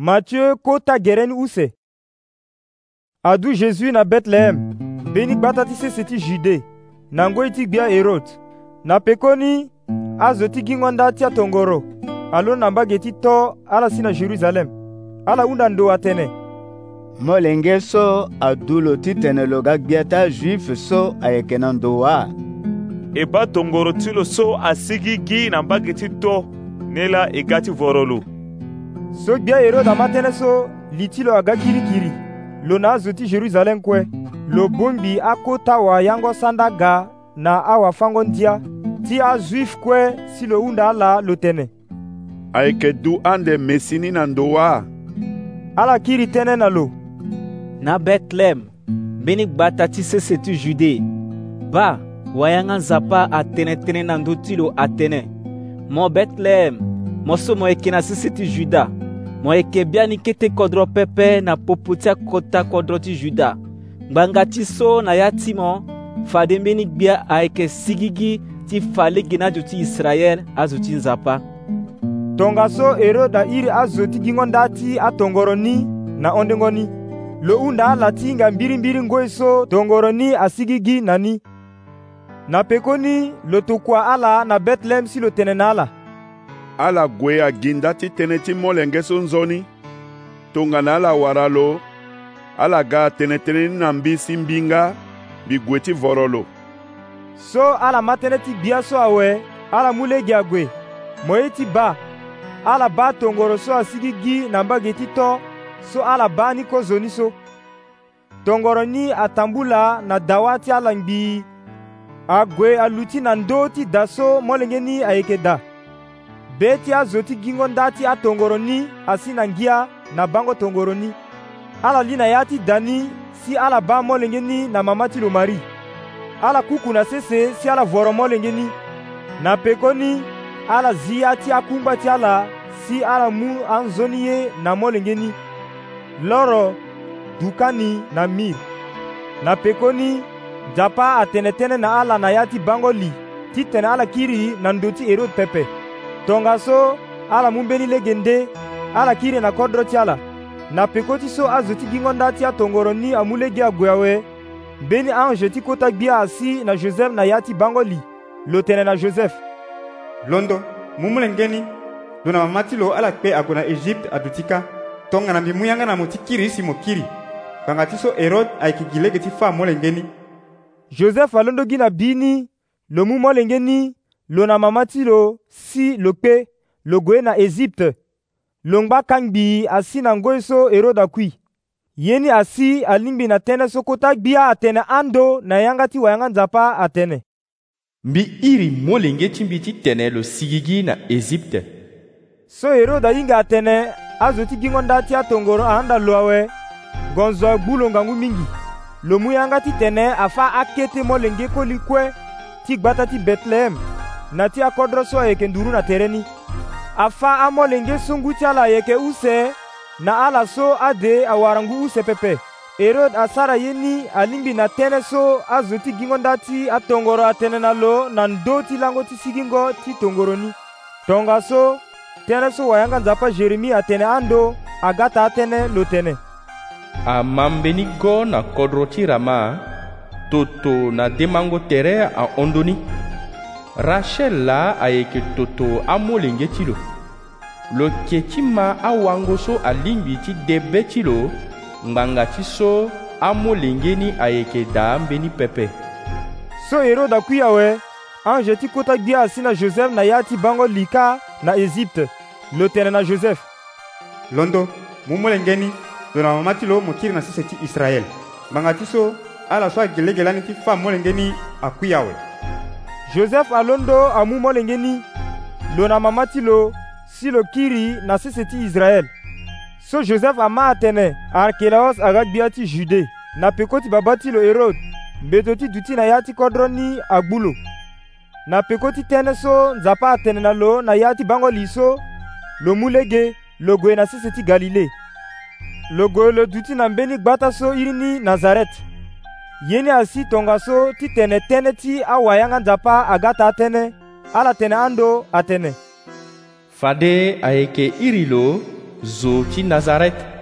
Matthieu kota gereni use adu jésus na betlehem mbeni gbata ti sese ti jude na ngoi ti gbia hérode na pekoni azo ti gingonda ti atongoro aloni na mbage ti to ala si na jérusalem ala hunda ndo atene molenge so adu lo titene lo ga gbia ti ajuife so ayeke na ndo wâ e ba tongoro ti lo so asigi gi na mbage ti to ni la e ga ti voro lo so gbia heroda matënë so li ti lo aga kirikiri lo na azo ti jerusalem kue lo bongbi akota awa yango sanda ga na awafango ndia ti azuife kue si lo hunda ala lo tene ayeke duâ ande mesi ni na ndo wâ ala kiri tënë na lo na betlem mbeni gba ta ti sese ti jude ba wayanga nzapa atene tënë na ndö ti lo atene mo betlem mo so mo yeke na sese ti juda mo yeke bia ni kete kodro pepe na popo ti akota kodro ti juda ngbanga ti so na ya ti mo fa dembeni gbia ayeke sigigi ti fa lege ni azo ti israel azo ti nzapa tongaso eroda iri azo ti gingo nda ti atongoro ni na ondengo ni lo hunda ala ti hinga mbirimbiri ngoi so tongoro ni asigi gi na ni na peko ni lo tokua ala na betlehem si lo tene na ala ala gue aginda titene ti molenge so nzoni tongana ala wara lo ala ga tënë na mbi si mbinga mbi gue ti voro lo so ala ma tënë ti gbia so awe ala mu lege ague mo ye ti ba ala ba tongoro so asigi gi na mbage ti to so ala ba ni kozoni so tongoro ni atambula na dawa ti ala ngbii ague alu ti na ndö ti da so molenge ni ayeke da be ti azo ti gingo nda ti atongoro ni asi na ngia na bango tongoro ni ala li na ya ti da ni si ala ba molenge ni na mama ti lo mari ala kuku na sese si ala voro molenge ni na peko ni ala zi ya ti akungba ti ala si ala mu anzoni ye na molenge ni loro duka ni na mir na peko ni nzapa atene tënë na ala na ya ti bango li ti tene ala kiri na ndö ti herode pepe tongaso so ala mu mbeni lege nde ala kiri na kodro ti ala na peko ti so azo ti gingo nda ti atongoro ni amu lege ague awe mbeni ange ti kota gbia asi na joseph na ya ti bango li lo tene na joseph londo mu mu lengeni lo na mama ti lo ala kpe ague na ejipte aduti ka tongana mbi mu yanga na mo ti kiri isi mo kiri gbanga ti so hérode ayeke gi lege ti fâ molenge ni joseph alondo gi na bi ni lo mu molenge ni lo na mama ti lo si lo kpe lo gue na ezipte lo ngba kangbi asi na ngoi so eroda kui ye ni asi alingbi na tënë so kota gbia atene ando na yanga ti wayanga nzapa atene mbi iri molenge ti mbi ti tene lo sigi gi na ezipte so eroda hinga atene azo ti gingo nda ti atongoro ahanda lo awe gonzo agbu lo ngangu mingi lo mu yanga ti tene afa akete molenge kolikue ti gbata ti betlehem na ti akodro so ayeke nduru na tere ni afâ amolenge sungu ti ala ayeke use na ala so ade awarangu use pepe herod asara ye ni alingbi na tënë so azo ti gingo nda ti atongoro atënë na lo na ndö ti lango ti sigingo ti tongoro ni tongaso tënë so wayanga nzapa jeremia atene ando aga ta atënë lo tene amambeni go na kodro ti ra ma toto na demango tere ahondo ni rashɛla ayeke toto amolenge ti lo lo yeke ti ma awango so alingbi ti debe ti lo ngbanga ti so amolenge ni ayeke daa mbeni pepe so e ro dakui awe ange ti kota gbi asi na joseph na ya ti bango lika na ezipte lo tene na joseph londo mu molenge ni lo na mama ti lo mo kiri na sese ti israel ngbanga ti so ala so agelegela ni ti fâ molenge ni akui awe jozefu alondo amu molenge ni lo na mama ti lo si lo kiri na sese ti israel so josɛf ama atene arkelaos aga gbia ti jude na peko ti babâ ti lo erod mbeto ti duti na ya ti kodro ni agbu lo na peko ti tënë so nzapa atene na lo na ya ti bango li so lo mu lege lo gue na sese ti galile lo gue lo duti na mbeni gbata so iri ni nazaret yeni asi tongaso ti tene tënë ti awayanga nzapa aga ta atënë ala tene ando atënë fade ayeke iri lo zo ti nazareth